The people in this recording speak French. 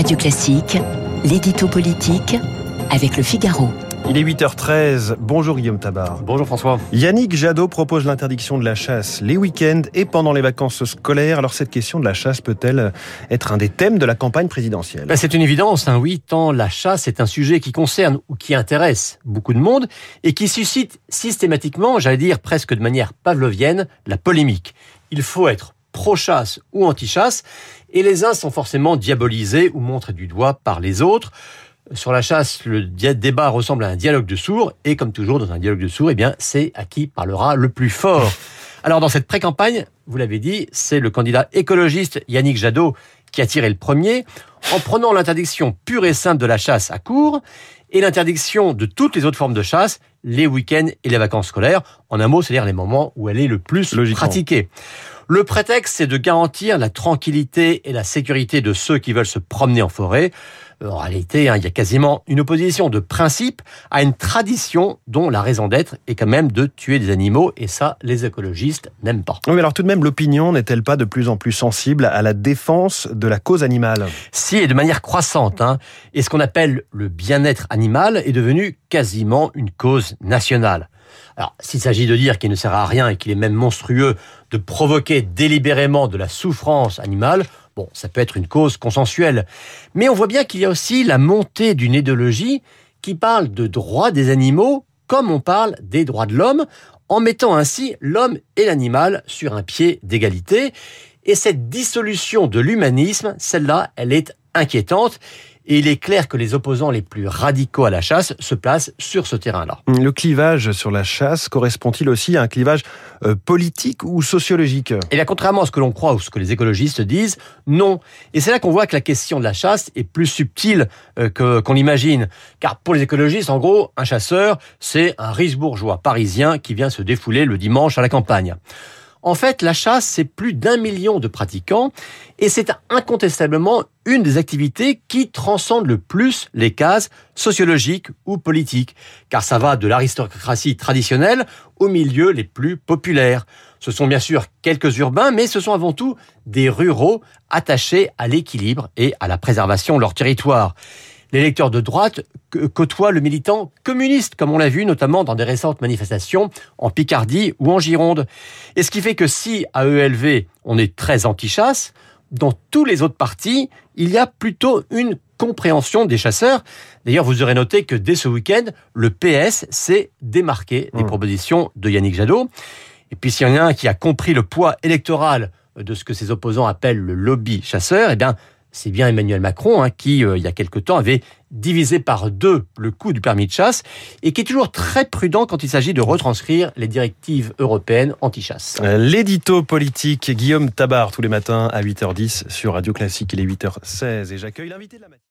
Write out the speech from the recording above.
Radio Classique, l'édito politique avec le Figaro. Il est 8h13. Bonjour Guillaume Tabar. Bonjour François. Yannick Jadot propose l'interdiction de la chasse les week-ends et pendant les vacances scolaires. Alors cette question de la chasse peut-elle être un des thèmes de la campagne présidentielle? Ben, C'est une évidence, hein, oui, tant la chasse est un sujet qui concerne ou qui intéresse beaucoup de monde et qui suscite systématiquement, j'allais dire presque de manière pavlovienne, la polémique. Il faut être pro-chasse ou anti-chasse, et les uns sont forcément diabolisés ou montrés du doigt par les autres. Sur la chasse, le débat ressemble à un dialogue de sourds, et comme toujours dans un dialogue de sourds, eh bien, c'est à qui parlera le plus fort. Alors, dans cette pré-campagne, vous l'avez dit, c'est le candidat écologiste Yannick Jadot qui a tiré le premier, en prenant l'interdiction pure et simple de la chasse à court, et l'interdiction de toutes les autres formes de chasse, les week-ends et les vacances scolaires. En un mot, c'est-à-dire les moments où elle est le plus pratiquée. Le prétexte, c'est de garantir la tranquillité et la sécurité de ceux qui veulent se promener en forêt. En réalité, hein, il y a quasiment une opposition de principe à une tradition dont la raison d'être est quand même de tuer des animaux, et ça, les écologistes n'aiment pas. Oui, mais alors tout de même, l'opinion n'est-elle pas de plus en plus sensible à la défense de la cause animale? Si, et de manière croissante. Hein. Et ce qu'on appelle le bien-être animal est devenu quasiment une cause nationale. Alors, s'il s'agit de dire qu'il ne sert à rien et qu'il est même monstrueux de provoquer délibérément de la souffrance animale, bon, ça peut être une cause consensuelle. Mais on voit bien qu'il y a aussi la montée d'une idéologie qui parle de droits des animaux comme on parle des droits de l'homme, en mettant ainsi l'homme et l'animal sur un pied d'égalité. Et cette dissolution de l'humanisme, celle-là, elle est inquiétante. Et il est clair que les opposants les plus radicaux à la chasse se placent sur ce terrain-là. Le clivage sur la chasse correspond-il aussi à un clivage euh, politique ou sociologique? Eh bien, contrairement à ce que l'on croit ou ce que les écologistes disent, non. Et c'est là qu'on voit que la question de la chasse est plus subtile euh, que qu'on l'imagine. Car pour les écologistes, en gros, un chasseur, c'est un riche bourgeois parisien qui vient se défouler le dimanche à la campagne. En fait, la chasse, c'est plus d'un million de pratiquants et c'est incontestablement une des activités qui transcende le plus les cases sociologiques ou politiques, car ça va de l'aristocratie traditionnelle aux milieux les plus populaires. Ce sont bien sûr quelques urbains, mais ce sont avant tout des ruraux attachés à l'équilibre et à la préservation de leur territoire les lecteurs de droite côtoient le militant communiste, comme on l'a vu notamment dans des récentes manifestations en Picardie ou en Gironde. Et ce qui fait que si à ELV on est très anti-chasse, dans tous les autres partis, il y a plutôt une compréhension des chasseurs. D'ailleurs, vous aurez noté que dès ce week-end, le PS s'est démarqué des mmh. propositions de Yannick Jadot. Et puis s'il y en a un qui a compris le poids électoral de ce que ses opposants appellent le lobby chasseur, eh bien, c'est bien Emmanuel Macron hein, qui, euh, il y a quelque temps, avait divisé par deux le coût du permis de chasse et qui est toujours très prudent quand il s'agit de retranscrire les directives européennes anti-chasse. Euh, l'édito politique, Guillaume Tabar, tous les matins à 8h10 sur Radio Classique. Il est 8h16 et j'accueille l'invité de la matinée.